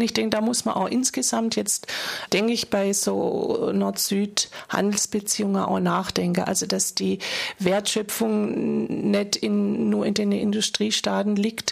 Ich denke, da muss man auch insgesamt jetzt, denke ich, bei so Nord-Süd-Handelsbeziehungen auch nachdenken. Also, dass die Wertschöpfung nicht in, nur in den Industriestaaten liegt,